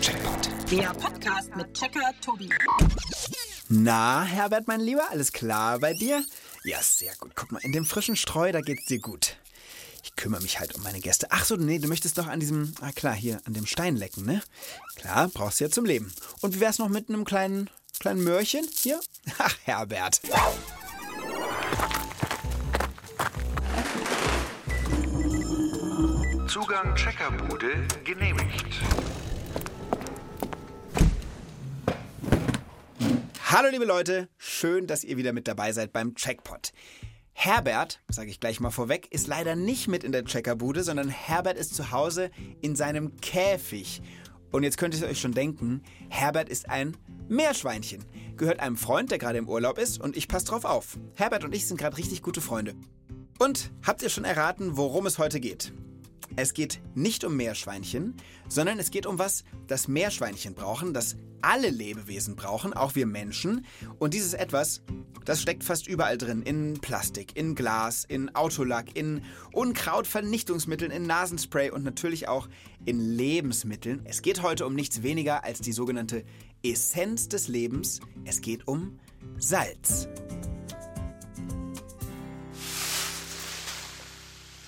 Checkpoint. Der Podcast mit Checker Tobi. Na, Herbert, mein Lieber, alles klar bei dir? Ja, sehr gut. Guck mal, in dem frischen Streu, da geht's dir gut. Ich kümmere mich halt um meine Gäste. Ach so, nee, du möchtest doch an diesem, ah klar, hier, an dem Stein lecken, ne? Klar, brauchst du ja zum Leben. Und wie wär's noch mit einem kleinen, kleinen Möhrchen hier? Ach, Herbert. Zugang Checkerbude genehmigt. Hallo liebe Leute, schön, dass ihr wieder mit dabei seid beim Checkpot. Herbert, sage ich gleich mal vorweg, ist leider nicht mit in der Checkerbude, sondern Herbert ist zu Hause in seinem Käfig. Und jetzt könnt ihr euch schon denken, Herbert ist ein Meerschweinchen. Gehört einem Freund, der gerade im Urlaub ist und ich passe drauf auf. Herbert und ich sind gerade richtig gute Freunde. Und habt ihr schon erraten, worum es heute geht? Es geht nicht um Meerschweinchen, sondern es geht um was, das Meerschweinchen brauchen, das alle Lebewesen brauchen, auch wir Menschen. Und dieses etwas, das steckt fast überall drin. In Plastik, in Glas, in Autolack, in Unkrautvernichtungsmitteln, in Nasenspray und natürlich auch in Lebensmitteln. Es geht heute um nichts weniger als die sogenannte Essenz des Lebens. Es geht um Salz.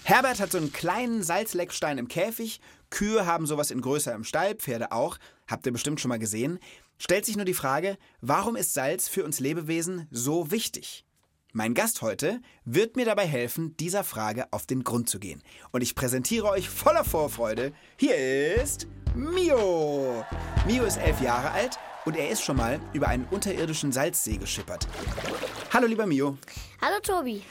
Herbert hat so einen kleinen Salzleckstein im Käfig. Kühe haben sowas in größer im Stall, Pferde auch. Habt ihr bestimmt schon mal gesehen. Stellt sich nur die Frage, warum ist Salz für uns Lebewesen so wichtig? Mein Gast heute wird mir dabei helfen, dieser Frage auf den Grund zu gehen. Und ich präsentiere euch voller Vorfreude. Hier ist Mio. Mio ist elf Jahre alt und er ist schon mal über einen unterirdischen Salzsee geschippert. Hallo lieber Mio. Hallo Tobi.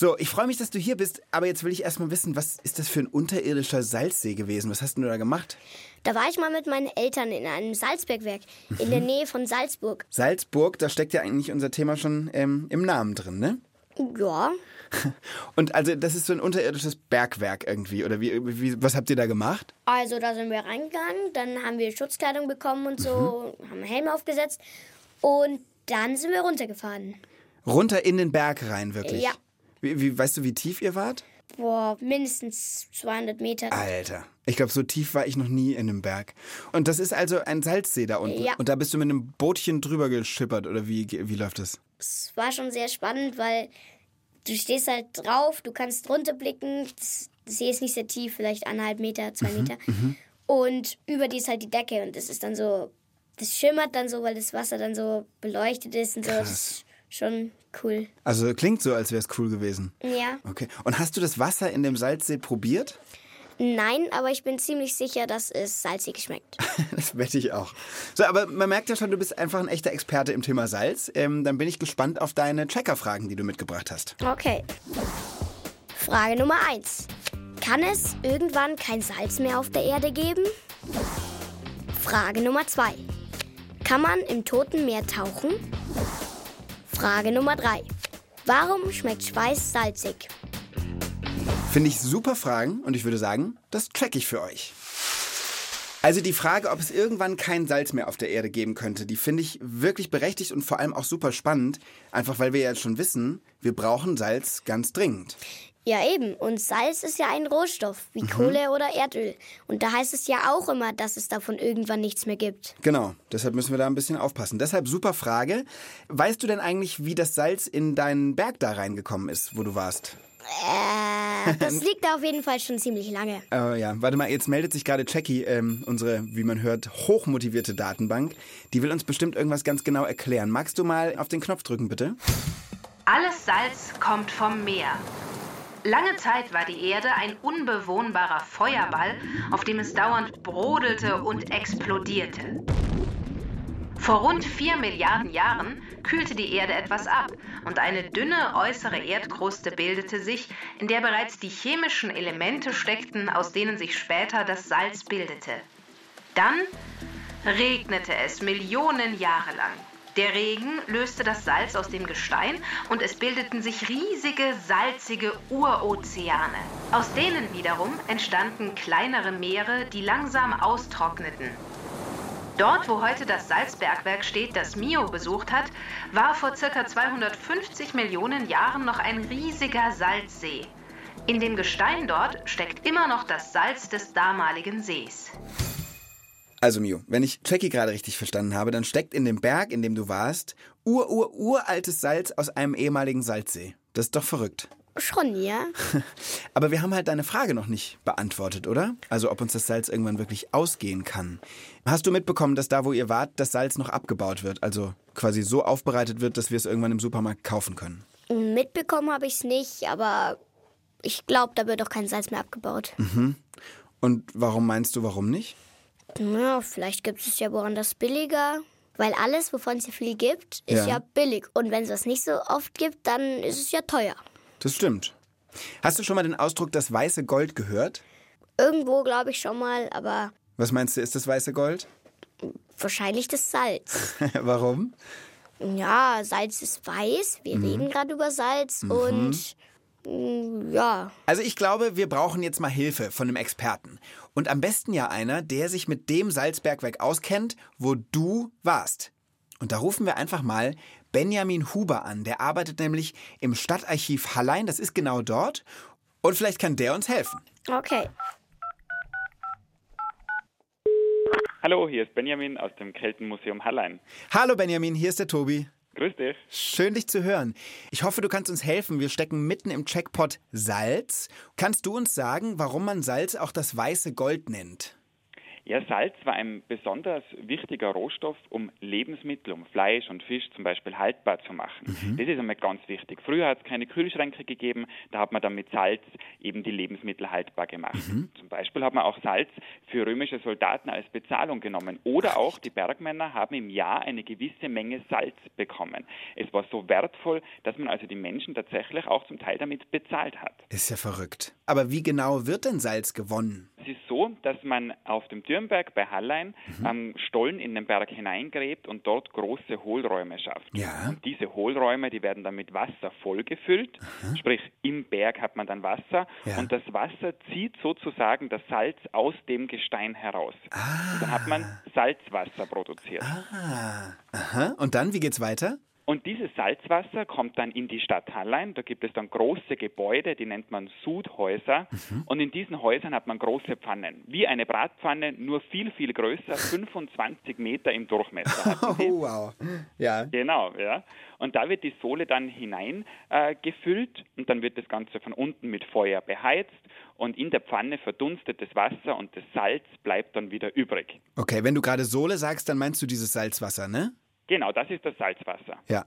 So, ich freue mich, dass du hier bist, aber jetzt will ich erstmal wissen, was ist das für ein unterirdischer Salzsee gewesen? Was hast du da gemacht? Da war ich mal mit meinen Eltern in einem Salzbergwerk in der Nähe von Salzburg. Salzburg, da steckt ja eigentlich unser Thema schon ähm, im Namen drin, ne? Ja, Und also das ist so ein unterirdisches Bergwerk irgendwie, oder wie, wie was habt ihr da gemacht? also da sind wir reingegangen, dann haben wir Schutzkleidung bekommen und so, haben Helme aufgesetzt und dann sind wir runtergefahren. Runter in den Berg rein, wirklich? Ja. Wie, wie, weißt du, wie tief ihr wart? Boah, mindestens 200 Meter. Alter, ich glaube, so tief war ich noch nie in einem Berg. Und das ist also ein Salzsee da unten. Ja. Und da bist du mit einem Bootchen drüber geschippert, oder wie, wie läuft das? Es war schon sehr spannend, weil du stehst halt drauf, du kannst runterblicken. Das der See ist nicht sehr tief, vielleicht eineinhalb Meter, zwei Meter. Und über die ist halt die Decke und das ist dann so, das schimmert dann so, weil das Wasser dann so beleuchtet ist und so. Das ist schon cool. Also klingt so, als wäre es cool gewesen. Ja. Okay. Und hast du das Wasser in dem Salzsee probiert? Nein, aber ich bin ziemlich sicher, dass es salzig schmeckt. Das wette ich auch. So, aber man merkt ja schon, du bist einfach ein echter Experte im Thema Salz. Ähm, dann bin ich gespannt auf deine Checker-Fragen, die du mitgebracht hast. Okay. Frage Nummer 1. Kann es irgendwann kein Salz mehr auf der Erde geben? Frage Nummer 2. Kann man im Toten Meer tauchen? Frage Nummer 3. Warum schmeckt Schweiß salzig? Finde ich super Fragen und ich würde sagen, das check ich für euch. Also die Frage, ob es irgendwann kein Salz mehr auf der Erde geben könnte, die finde ich wirklich berechtigt und vor allem auch super spannend. Einfach weil wir ja schon wissen, wir brauchen Salz ganz dringend. Ja, eben. Und Salz ist ja ein Rohstoff, wie Kohle oder Erdöl. Und da heißt es ja auch immer, dass es davon irgendwann nichts mehr gibt. Genau, deshalb müssen wir da ein bisschen aufpassen. Deshalb super Frage. Weißt du denn eigentlich, wie das Salz in deinen Berg da reingekommen ist, wo du warst? Äh, das liegt da auf jeden Fall schon ziemlich lange. Äh, ja, warte mal, jetzt meldet sich gerade Jackie, ähm, unsere, wie man hört, hochmotivierte Datenbank. Die will uns bestimmt irgendwas ganz genau erklären. Magst du mal auf den Knopf drücken, bitte? Alles Salz kommt vom Meer. Lange Zeit war die Erde ein unbewohnbarer Feuerball, auf dem es dauernd brodelte und explodierte. Vor rund 4 Milliarden Jahren kühlte die Erde etwas ab und eine dünne äußere Erdkruste bildete sich, in der bereits die chemischen Elemente steckten, aus denen sich später das Salz bildete. Dann regnete es Millionen Jahre lang. Der Regen löste das Salz aus dem Gestein und es bildeten sich riesige, salzige Urozeane. Aus denen wiederum entstanden kleinere Meere, die langsam austrockneten. Dort, wo heute das Salzbergwerk steht, das Mio besucht hat, war vor ca. 250 Millionen Jahren noch ein riesiger Salzsee. In dem Gestein dort steckt immer noch das Salz des damaligen Sees. Also Mio, wenn ich Jackie gerade richtig verstanden habe, dann steckt in dem Berg, in dem du warst, ur, ur, uraltes Salz aus einem ehemaligen Salzsee. Das ist doch verrückt. Schon, ja? Aber wir haben halt deine Frage noch nicht beantwortet, oder? Also ob uns das Salz irgendwann wirklich ausgehen kann. Hast du mitbekommen, dass da, wo ihr wart, das Salz noch abgebaut wird? Also quasi so aufbereitet wird, dass wir es irgendwann im Supermarkt kaufen können? Mitbekommen habe ich es nicht, aber ich glaube, da wird auch kein Salz mehr abgebaut. Und warum meinst du, warum nicht? Ja, vielleicht gibt es ja woanders billiger. Weil alles, wovon es ja viel gibt, ist Ja. ja. billig. Und wenn es das nicht so oft gibt, dann ist es ja teuer. Das stimmt. Hast du schon mal den Ausdruck das weiße Gold gehört? Irgendwo glaube ich schon mal, aber Was meinst du, ist das weiße Gold? wahrscheinlich das Salz. warum? ja, Salz ist weiß. Wir reden gerade über Salz und mm, ja, Also ich glaube, wir brauchen jetzt mal Hilfe von einem Experten. Und am besten ja einer, der sich mit dem Salzbergwerk auskennt, wo du warst. Und da rufen wir einfach mal Benjamin Huber an. Der arbeitet nämlich im Stadtarchiv Hallein. Das ist genau dort. Und vielleicht kann der uns helfen. okay. Hallo, hier ist Benjamin aus dem Keltenmuseum Hallein. Hallo Benjamin, hier ist der Tobi. Grüß dich. Schön dich zu hören. Ich hoffe, du kannst uns helfen. Wir stecken mitten im Checkpot Salz. Kannst du uns sagen, warum man Salz auch das weiße Gold nennt? Ja, Salz war ein besonders wichtiger Rohstoff, um Lebensmittel, um Fleisch und Fisch zum Beispiel haltbar zu machen. Das ist einmal ganz wichtig. Früher hat es keine Kühlschränke gegeben, da hat man dann mit Salz eben die Lebensmittel haltbar gemacht. Zum Beispiel hat man auch Salz für römische Soldaten als Bezahlung genommen. Oder auch die Bergmänner haben im Jahr eine gewisse Menge Salz bekommen. Es war so wertvoll, dass man also die Menschen tatsächlich auch zum Teil damit bezahlt hat. Ist ja verrückt. Aber wie genau wird denn Salz gewonnen? Es ist so, dass man auf dem Dürnberg bei Hallein am Stollen in den Berg hineingräbt und dort große Hohlräume schafft. Ja. Und diese Hohlräume, die werden dann mit Wasser vollgefüllt, sprich im Berg hat man dann Wasser Ja. und das Wasser zieht sozusagen das Salz aus dem Gestein heraus. Und dann hat man Salzwasser produziert. Ah, aha. Und dann, wie geht's weiter? Und dieses Salzwasser kommt dann in die Stadt Hallein. Da gibt es dann große Gebäude, die nennt man Sudhäuser. Und in diesen Häusern hat man große Pfannen. Wie eine Bratpfanne, nur viel, viel größer, 25 Meter im Durchmesser. Oh, wow. Ja. Genau, ja. Und da wird die Sohle dann hinein äh, und dann wird das Ganze von unten mit Feuer beheizt und in der Pfanne verdunstet das Wasser und das Salz bleibt dann wieder übrig. Okay, wenn du gerade Sohle sagst, dann meinst du dieses Salzwasser, ne? Genau, das ist das Salzwasser. Ja.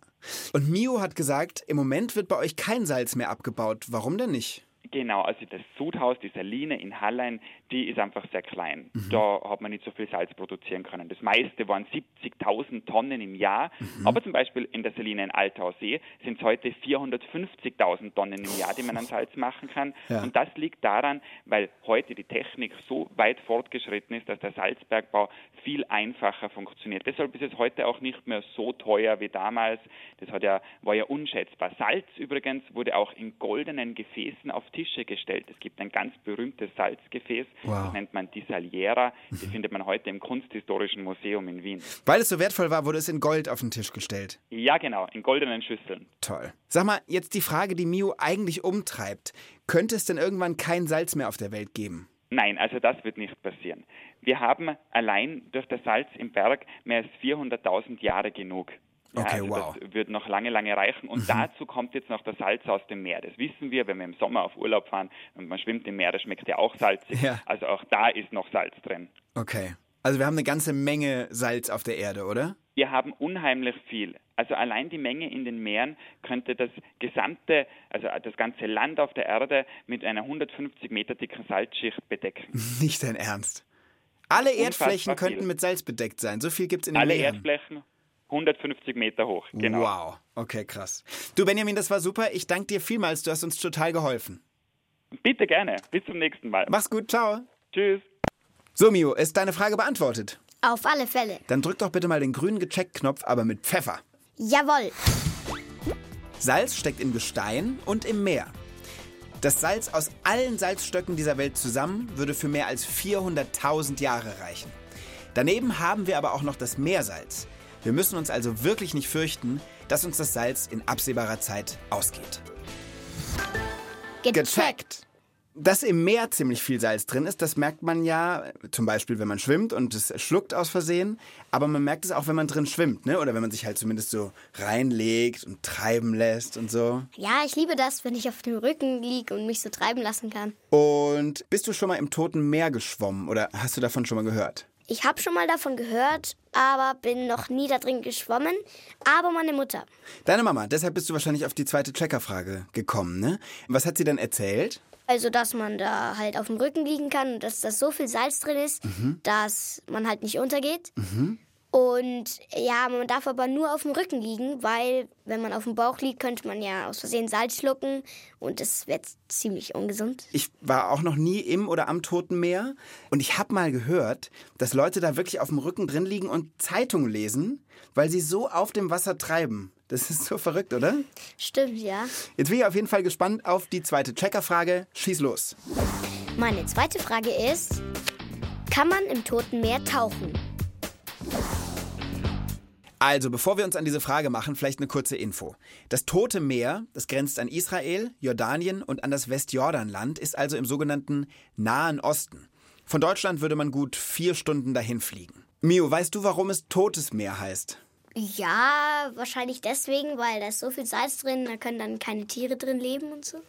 Und Mio hat gesagt, im Moment wird bei euch kein Salz mehr abgebaut. Warum denn nicht? Genau, also das Sudhaus, die Saline in Hallein, die ist einfach sehr klein. Da hat man nicht so viel Salz produzieren können. Das meiste waren 70.000 Tonnen im Jahr. Aber zum Beispiel in der Saline in Altausee sind es heute 450.000 Tonnen im Jahr, die man an Salz machen kann. Ja. Und das liegt daran, weil heute die Technik so weit fortgeschritten ist, dass der Salzbergbau viel einfacher funktioniert. Deshalb ist es heute auch nicht mehr so teuer wie damals. Das hat ja, war ja unschätzbar. Salz übrigens wurde auch in goldenen Gefäßen auf Tische gestellt. Es gibt ein ganz berühmtes Salzgefäß, Wow. das nennt man die Saliera. Die findet man heute im Kunsthistorischen Museum in Wien. Weil es so wertvoll war, wurde es in Gold auf den Tisch gestellt. Ja, genau, in goldenen Schüsseln. Toll. Sag mal, jetzt die Frage, die Mio eigentlich umtreibt. Könnte es denn irgendwann kein Salz mehr auf der Welt geben? Nein, also das wird nicht passieren. Wir haben allein durch das Salz im Berg mehr als 400.000 Jahre genug. Ja, Okay, also wow. Das wird noch lange, lange reichen. Und dazu kommt jetzt noch das Salz aus dem Meer. Das wissen wir, wenn wir im Sommer auf Urlaub fahren und man schwimmt im Meer, das schmeckt ja auch salzig. Ja. Also auch da ist noch Salz drin. Okay. Also wir haben eine ganze Menge Salz auf der Erde, oder? Wir haben unheimlich viel. Also allein die Menge in den Meeren könnte das gesamte, also das ganze Land auf der Erde mit einer 150 Meter dicken Salzschicht bedecken. Nicht dein Ernst. Alle Unfassbar Erdflächen viel. könnten mit Salz bedeckt sein. So viel gibt's in den Alle Meeren. Erdflächen 150 Meter hoch. Genau. Wow. Okay, krass. Du, Benjamin, das war super. Ich danke dir vielmals. Du hast uns total geholfen. Bitte gerne. Bis zum nächsten Mal. Mach's gut. Ciao. Tschüss. So, Mio, ist deine Frage beantwortet? Auf alle Fälle. Dann drück doch bitte mal den grünen Gecheckt-Knopf, aber mit Pfeffer. Jawohl. Salz steckt im Gestein und im Meer. Das Salz aus allen Salzstöcken dieser Welt zusammen würde für mehr als 400.000 Jahre reichen. Daneben haben wir aber auch noch das Meersalz. Wir müssen uns also wirklich nicht fürchten, dass uns das Salz in absehbarer Zeit ausgeht. Gecheckt. Dass im Meer ziemlich viel Salz drin ist, das merkt man ja zum Beispiel, wenn man schwimmt und es schluckt aus Versehen. Aber man merkt es auch, wenn man drin schwimmt, ne? Oder wenn man sich halt zumindest so reinlegt und treiben lässt und so. Ja, ich liebe das, wenn ich auf dem Rücken liege und mich so treiben lassen kann. Und bist du schon mal im Toten Meer geschwommen oder hast du davon schon mal gehört? Ich habe schon mal davon gehört, aber bin noch nie da drin geschwommen. Aber meine Mutter. Deine Mama, deshalb bist du wahrscheinlich auf die zweite Checkerfrage gekommen, ne? Was hat sie denn erzählt? Also, dass man da halt auf dem Rücken liegen kann und dass da so viel Salz drin ist, dass man halt nicht untergeht. Und ja, man darf aber nur auf dem Rücken liegen, weil wenn man auf dem Bauch liegt, könnte man ja aus Versehen Salz schlucken und das wäre ziemlich ungesund. Ich war auch noch nie im oder am Toten Meer und ich habe mal gehört, dass Leute da wirklich auf dem Rücken drin liegen und Zeitungen lesen, weil sie so auf dem Wasser treiben. Das ist so verrückt, oder? Stimmt, ja. Jetzt bin ich auf jeden Fall gespannt auf die zweite Checkerfrage. Schieß los. Meine zweite Frage ist, kann man im Toten Meer tauchen? Also, bevor wir uns an diese Frage machen, vielleicht eine kurze Info. Das Tote Meer, das grenzt an Israel, Jordanien und an das Westjordanland, ist also im sogenannten Nahen Osten. Von Deutschland würde man gut vier Stunden dahin fliegen. Mio, weißt du, warum es Totes Meer heißt? Ja, wahrscheinlich deswegen, weil da ist so viel Salz drin, da können dann keine Tiere drin leben und so.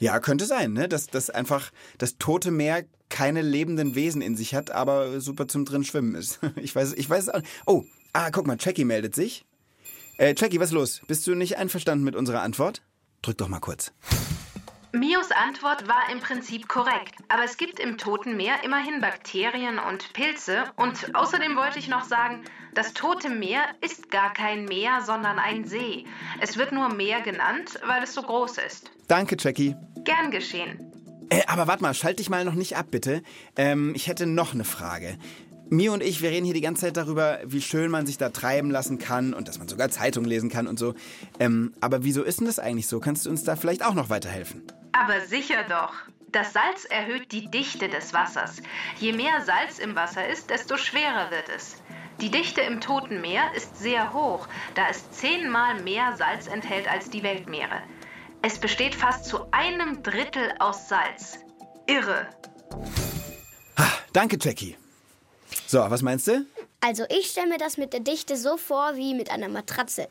Ja, könnte sein, ne? Dass, dass einfach das Tote Meer keine lebenden Wesen in sich hat, aber super zum drin schwimmen ist. Ich weiß, ich weiß es auch. Oh, ah, guck mal, Jackie meldet sich. Äh, Jackie, was ist los? Bist du nicht einverstanden mit unserer Antwort? Drück doch mal kurz. Mios Antwort war im Prinzip korrekt, aber es gibt im Toten Meer immerhin Bakterien und Pilze und außerdem wollte ich noch sagen, das Tote Meer ist gar kein Meer, sondern ein See. Es wird nur Meer genannt, weil es so groß ist. Danke, Jackie. Gern geschehen. Äh, aber warte mal, schalt dich mal noch nicht ab, bitte. Ähm, ich hätte noch eine Frage. Mio und ich, wir reden hier die ganze Zeit darüber, wie schön man sich da treiben lassen kann und dass man sogar Zeitung lesen kann und so. Ähm, aber wieso ist denn das eigentlich so? Kannst du uns da vielleicht auch noch weiterhelfen? Aber sicher doch. Das Salz erhöht die Dichte des Wassers. Je mehr Salz im Wasser ist, desto schwerer wird es. Die Dichte im Toten Meer ist sehr hoch, da es zehnmal mehr Salz enthält als die Weltmeere. Es besteht fast zu einem Drittel aus Salz. Irre. Danke, Jackie. So, was meinst du? Also ich stelle mir das mit der Dichte so vor wie mit einer Matratze.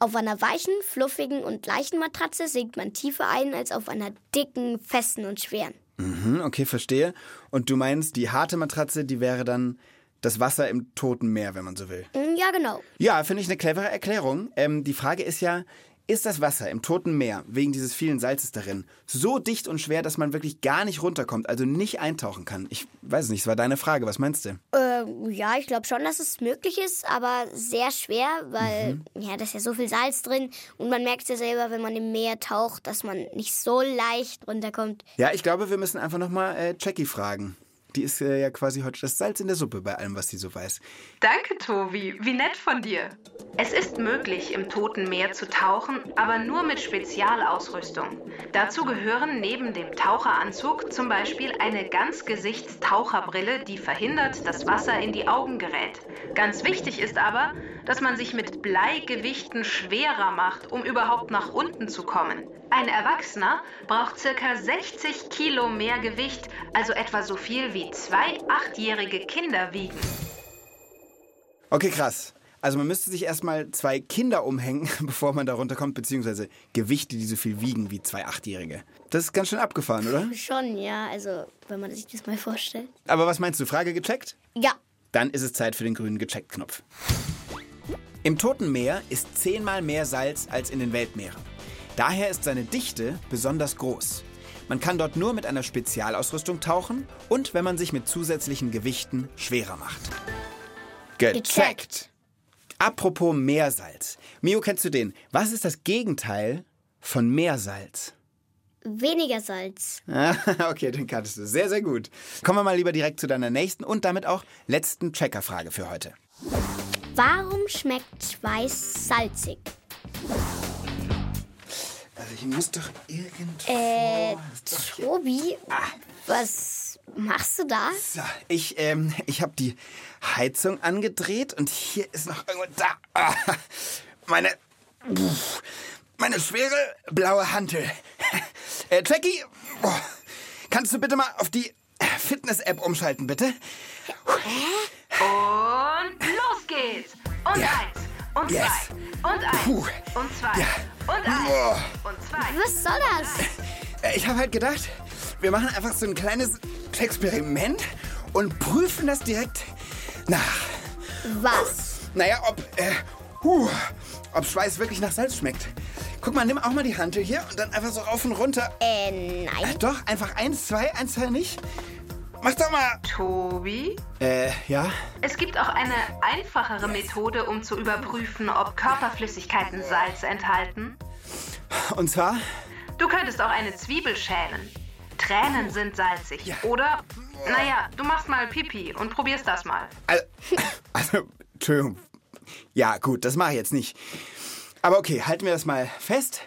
Auf einer weichen, fluffigen und leichten Matratze sinkt man tiefer ein als auf einer dicken, festen und schweren. Hm, okay, verstehe. Und du meinst, die harte Matratze, die wäre dann das Wasser im Toten Meer, wenn man so will. Mm, Ja, genau. Ja, finde ich eine clevere Erklärung. Ähm, die Frage ist ja, ist das Wasser im Toten Meer, wegen dieses vielen Salzes darin, so dicht und schwer, dass man wirklich gar nicht runterkommt, also nicht eintauchen kann? Ich weiß es nicht, es war deine Frage, was meinst du? Äh, ja, ich glaube schon, dass es möglich ist, aber sehr schwer, weil ja, da ist ja so viel Salz drin und man merkt ja selber, wenn man im Meer taucht, dass man nicht so leicht runterkommt. Ja, ich glaube, wir müssen einfach nochmal äh, Jackie fragen. Die ist äh, ja quasi heute das Salz in der Suppe bei allem, was sie so weiß. Danke, Tobi. Wie nett von dir. Es ist möglich, im Toten Meer zu tauchen, aber nur mit Spezialausrüstung. Dazu gehören neben dem Taucheranzug zum Beispiel eine Ganzgesichtstaucherbrille, die verhindert, dass Wasser in die Augen gerät. Ganz wichtig ist aber, dass man sich mit Bleigewichten schwerer macht, um überhaupt nach unten zu kommen. Ein Erwachsener braucht circa 60 Kilo mehr Gewicht, also etwa so viel wie zwei achtjährige Kinder wiegen. Okay, krass. Also man müsste sich erstmal zwei Kinder umhängen, bevor man da runterkommt, beziehungsweise Gewichte, die so viel wiegen wie zwei Achtjährige. Das ist ganz schön abgefahren, oder? Schon, ja, also wenn man sich das mal vorstellt. Aber was meinst du, Frage gecheckt? Ja, Dann ist es Zeit für den grünen Gecheckt-Knopf. Im Toten Meer ist zehnmal mehr Salz als in den Weltmeeren. Daher ist seine Dichte besonders groß. Man kann dort nur mit einer Spezialausrüstung tauchen und wenn man sich mit zusätzlichen Gewichten schwerer macht. Gecheckt. Apropos Meersalz. Mio, kennst du den? Was ist das Gegenteil von Meersalz? weniger Salz. Okay, den kanntest du. Sehr, sehr gut. Kommen wir mal lieber direkt zu deiner nächsten und damit auch letzten Checkerfrage für heute. Warum schmeckt Schweiß salzig? Also ich muss doch irgendwo... Äh, Tobi, was machst du da? So, ich, ähm, ich habe die Heizung angedreht und hier ist noch irgendwo da. Ah, meine. Pff, meine schwere blaue Hantel. Äh, Jackie, oh, Kannst du bitte mal auf die Fitness-App umschalten, bitte? Und los geht's. Und Ja. eins. Und Yes. zwei. Und eins. Puh. Und zwei. Ja. Und eins. Boah. Und zwei. Was soll das? Äh, Ich habe halt gedacht, wir machen einfach so ein kleines Experiment und prüfen das direkt nach. Was? Naja, ob, äh, huh, ob Schweiß wirklich nach Salz schmeckt. Guck mal, nimm auch mal die Hantel hier und dann einfach so rauf und runter. Äh, Äh, nein. doch, einfach eins, zwei, eins, zwei nicht. Mach doch mal. Tobi? Äh, ja? Es gibt auch eine einfachere Methode, um zu überprüfen, ob Körperflüssigkeiten Salz enthalten. Und zwar? Du könntest auch eine Zwiebel schälen. Tränen sind salzig. Ja. Oder, naja, du machst mal Pipi und probierst das mal. Also, also, Entschuldigung. Ja, gut, das mache ich jetzt nicht. Aber okay, halten wir das mal fest.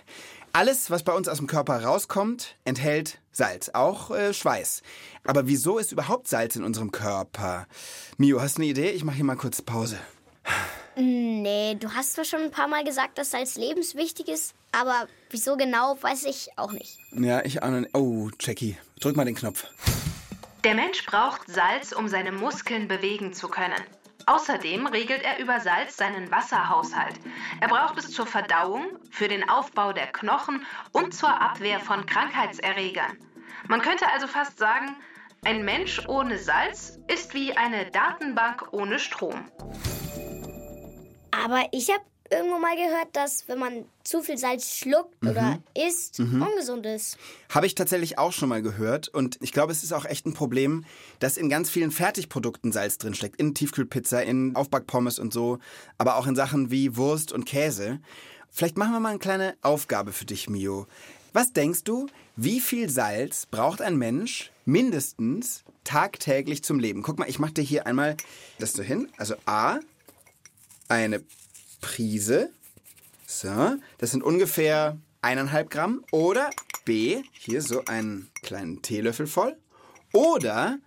Alles, was bei uns aus dem Körper rauskommt, enthält Salz, auch äh, Schweiß. Aber wieso ist überhaupt Salz in unserem Körper? Mio, hast du eine Idee? Ich mache hier mal kurz Pause. Nee, du hast zwar schon ein paar Mal gesagt, dass Salz lebenswichtig ist, aber wieso genau, weiß ich auch nicht. Ja, ich nicht. Oh, Jackie, drück mal den Knopf. Der Mensch braucht Salz, um seine Muskeln bewegen zu können. Außerdem regelt er über Salz seinen Wasserhaushalt. Er braucht es zur Verdauung, für den Aufbau der Knochen und zur Abwehr von Krankheitserregern. Man könnte also fast sagen, ein Mensch ohne Salz ist wie eine Datenbank ohne Strom. Aber ich habe irgendwo mal gehört, dass wenn man zu viel Salz schluckt oder isst, ungesund ist. Habe ich tatsächlich auch schon mal gehört. Und ich glaube, es ist auch echt ein Problem, dass in ganz vielen Fertigprodukten Salz drinsteckt. In Tiefkühlpizza, in Aufbackpommes und so. Aber auch in Sachen wie Wurst und Käse. Vielleicht machen wir mal eine kleine Aufgabe für dich, Mio. Was denkst du, wie viel Salz braucht ein Mensch mindestens tagtäglich zum Leben? Guck mal, ich mache dir hier einmal das so hin. Also A, eine Prise. So, das sind ungefähr eineinhalb Gramm. Oder B, hier so einen kleinen Teelöffel voll. Oder,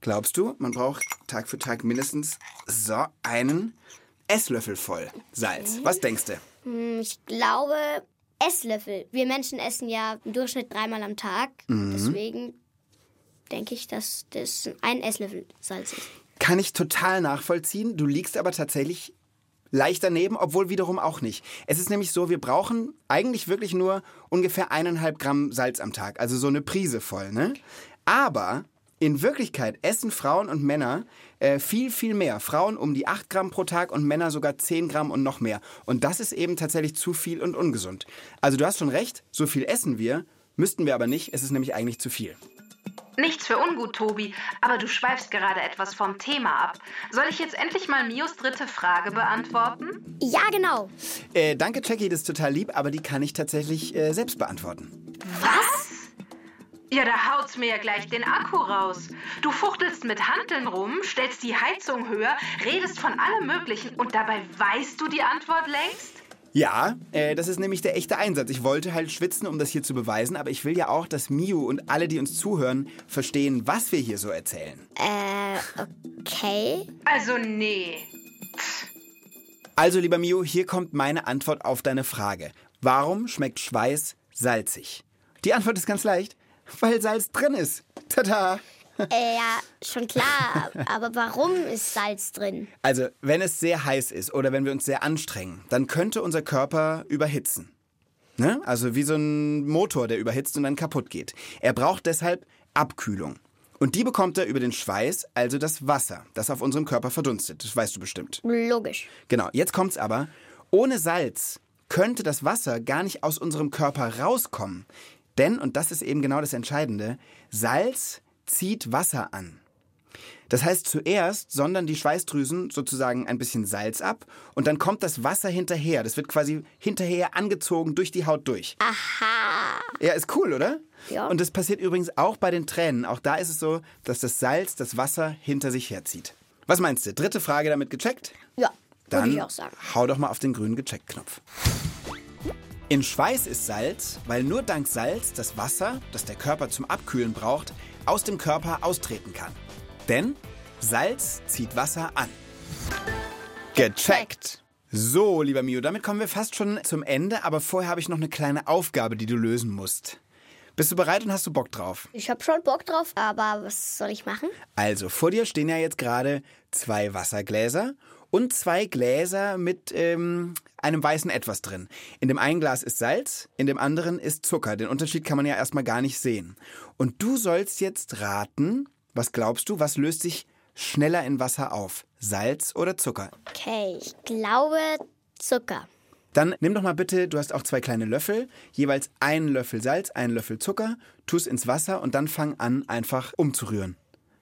glaubst du, man braucht Tag für Tag mindestens so einen Esslöffel voll Salz. Was denkst du? Hm, Ich glaube, Esslöffel. Wir Menschen essen ja im Durchschnitt dreimal am Tag. Deswegen denke ich, dass das ein Esslöffel Salz ist. Kann ich total nachvollziehen. Du liegst aber tatsächlich leicht daneben, obwohl wiederum auch nicht. Es ist nämlich so, wir brauchen eigentlich wirklich nur ungefähr eineinhalb Gramm Salz am Tag, also so eine Prise voll, ne? Aber in Wirklichkeit essen Frauen und Männer äh, viel, viel mehr. Frauen um die 8 Gramm pro Tag und Männer sogar 10 Gramm und noch mehr. Und das ist eben tatsächlich zu viel und ungesund. Also du hast schon recht, so viel essen wir, müssten wir aber nicht. Es ist nämlich eigentlich zu viel. Nichts für ungut, Tobi, aber du schweifst gerade etwas vom Thema ab. Soll ich jetzt endlich mal Mios dritte Frage beantworten? Ja, genau. Äh, danke, Jackie, das ist total lieb, aber die kann ich tatsächlich äh, selbst beantworten. Was? Ja, da haut's mir ja gleich den Akku raus. Du fuchtelst mit Hanteln rum, stellst die Heizung höher, redest von allem Möglichen und dabei weißt du die Antwort längst? Ja, äh, das ist nämlich der echte Einsatz. Ich wollte halt schwitzen, um das hier zu beweisen, aber ich will ja auch, dass Miu und alle, die uns zuhören, verstehen, was wir hier so erzählen. Äh, okay. Also nee. Also, lieber Miu, hier kommt meine Antwort auf deine Frage. Warum schmeckt Schweiß salzig? Die Antwort ist ganz leicht, weil Salz drin ist. Tada! Äh, ja, schon klar. Aber warum ist Salz drin? Also, wenn es sehr heiß ist oder wenn wir uns sehr anstrengen, dann könnte unser Körper überhitzen. Ne? Also wie so ein Motor, der überhitzt und dann kaputt geht. Er braucht deshalb Abkühlung. Und die bekommt er über den Schweiß, also das Wasser, das auf unserem Körper verdunstet. Das weißt du bestimmt. Logisch. Genau, jetzt kommt's aber. Ohne Salz könnte das Wasser gar nicht aus unserem Körper rauskommen. Denn, und das ist eben genau das Entscheidende, Salz zieht Wasser an. Das heißt, zuerst sondern die Schweißdrüsen sozusagen ein bisschen Salz ab und dann kommt das Wasser hinterher. Das wird quasi hinterher angezogen durch die Haut durch. Aha. Ja, ist cool, oder? Ja. Und das passiert übrigens auch bei den Tränen. Auch da ist es so, dass das Salz das Wasser hinter sich herzieht. Was meinst du? Dritte Frage damit gecheckt? Ja, Dann ich auch sagen. hau doch mal auf den grünen Gecheckt-Knopf. In Schweiß ist Salz, weil nur dank Salz das Wasser, das der Körper zum Abkühlen braucht, aus dem Körper austreten kann. Denn Salz zieht Wasser an. Gecheckt! So, lieber Mio, damit kommen wir fast schon zum Ende, aber vorher habe ich noch eine kleine Aufgabe, die du lösen musst. Bist du bereit und hast du Bock drauf? Ich habe schon Bock drauf, aber was soll ich machen? Also, vor dir stehen ja jetzt gerade zwei Wassergläser und zwei Gläser mit ähm, einem weißen Etwas drin. In dem einen Glas ist Salz, in dem anderen ist Zucker. Den Unterschied kann man ja erstmal gar nicht sehen. Und du sollst jetzt raten, was glaubst du, was löst sich schneller in Wasser auf? Salz oder Zucker? Okay, ich glaube Zucker. Dann nimm doch mal bitte, du hast auch zwei kleine Löffel, jeweils einen Löffel Salz, einen Löffel Zucker, tu es ins Wasser und dann fang an, einfach umzurühren.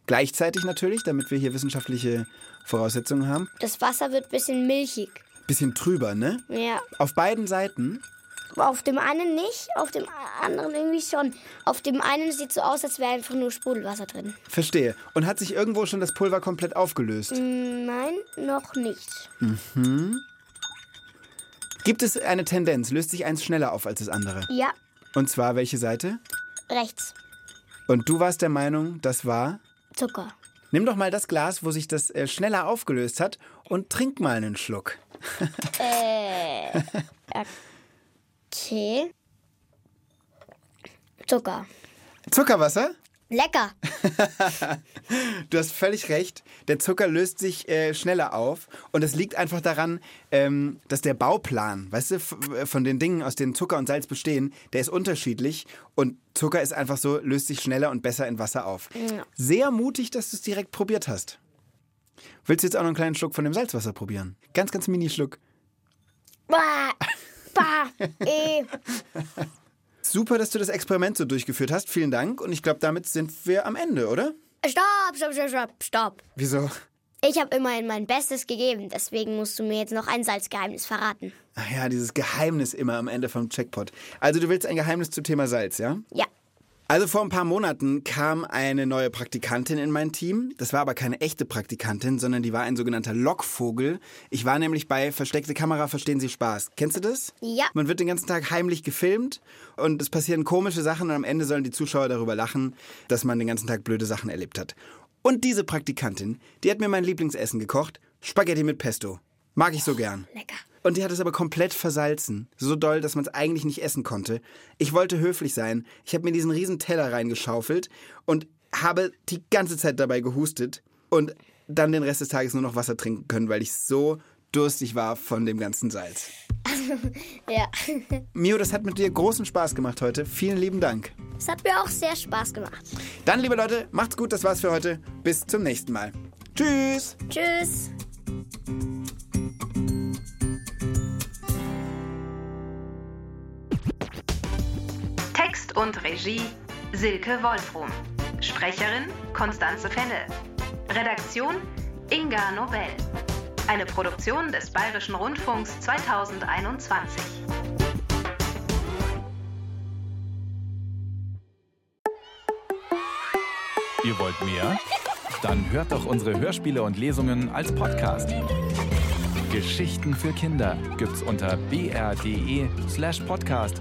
Gleichzeitig natürlich, damit wir hier wissenschaftliche Voraussetzungen haben. Das Wasser wird ein bisschen milchig. Bisschen trüber, ne? Ja. Auf beiden Seiten. Auf dem einen nicht, auf dem anderen irgendwie schon. Auf dem einen sieht so aus, als wäre einfach nur Sprudelwasser drin. Verstehe. Und hat sich irgendwo schon das Pulver komplett aufgelöst? Nein, noch nicht. Gibt es eine Tendenz? Löst sich eins schneller auf als das andere? Ja, Und zwar welche Seite? rechts. Und du warst der Meinung, das war? Zucker. Nimm doch mal das Glas, wo sich das äh, schneller aufgelöst hat und trink mal einen Schluck. Okay. Zucker. Zuckerwasser? Lecker. Du hast völlig recht. Der Zucker löst sich äh, schneller auf. Und es liegt einfach daran, ähm, dass der Bauplan, weißt du, äh, von den Dingen, aus denen Zucker und Salz bestehen, der ist unterschiedlich. Und Zucker ist einfach so, löst sich schneller und besser in Wasser auf. Sehr mutig, dass du es direkt probiert hast. Willst du jetzt auch noch einen kleinen Schluck von dem Salzwasser probieren? Ganz, ganz mini-Schluck. Bah. Bah. Eh. Super, dass du das Experiment so durchgeführt hast. Vielen Dank. Und ich glaube, damit sind wir am Ende, oder? Stopp, stopp, stopp, stopp, stopp. Wieso? Ich habe immerhin mein Bestes gegeben, deswegen musst du mir jetzt noch ein Salzgeheimnis verraten. Ach ja, dieses Geheimnis immer am Ende vom Checkpot. Also du willst ein Geheimnis zum Thema Salz, ja? Ja. Also vor ein paar Monaten kam eine neue Praktikantin in mein Team. Das war aber keine echte Praktikantin, sondern die war ein sogenannter Lockvogel. Ich war nämlich bei Versteckte Kamera, verstehen Sie Spaß. Kennst du das? Ja. Man wird den ganzen Tag heimlich gefilmt und es passieren komische Sachen und am Ende sollen die Zuschauer darüber lachen, dass man den ganzen Tag blöde Sachen erlebt hat. Und diese Praktikantin, die hat mir mein Lieblingsessen gekocht, Spaghetti mit Pesto. Mag ich so gern. Lecker. Und die hat es aber komplett versalzen. So doll, dass man es eigentlich nicht essen konnte. Ich wollte höflich sein. Ich habe mir diesen riesen Teller reingeschaufelt und habe die ganze Zeit dabei gehustet und dann den Rest des Tages nur noch Wasser trinken können, weil ich so durstig war von dem ganzen Salz. Ja. Mio, das hat mit dir großen Spaß gemacht heute. Vielen lieben Dank. Es hat mir auch sehr Spaß gemacht. Dann, liebe Leute, macht's gut. Das war's für heute. Bis zum nächsten Mal. Tschüss. Tschüss. Und Regie Silke Wolfrum. Sprecherin Konstanze Fenne. Redaktion Inga Nobel. Eine Produktion des Bayerischen Rundfunks 2021. Ihr wollt mehr? Dann hört doch unsere Hörspiele und Lesungen als Podcast. Geschichten für Kinder gibt's unter br.de slash podcast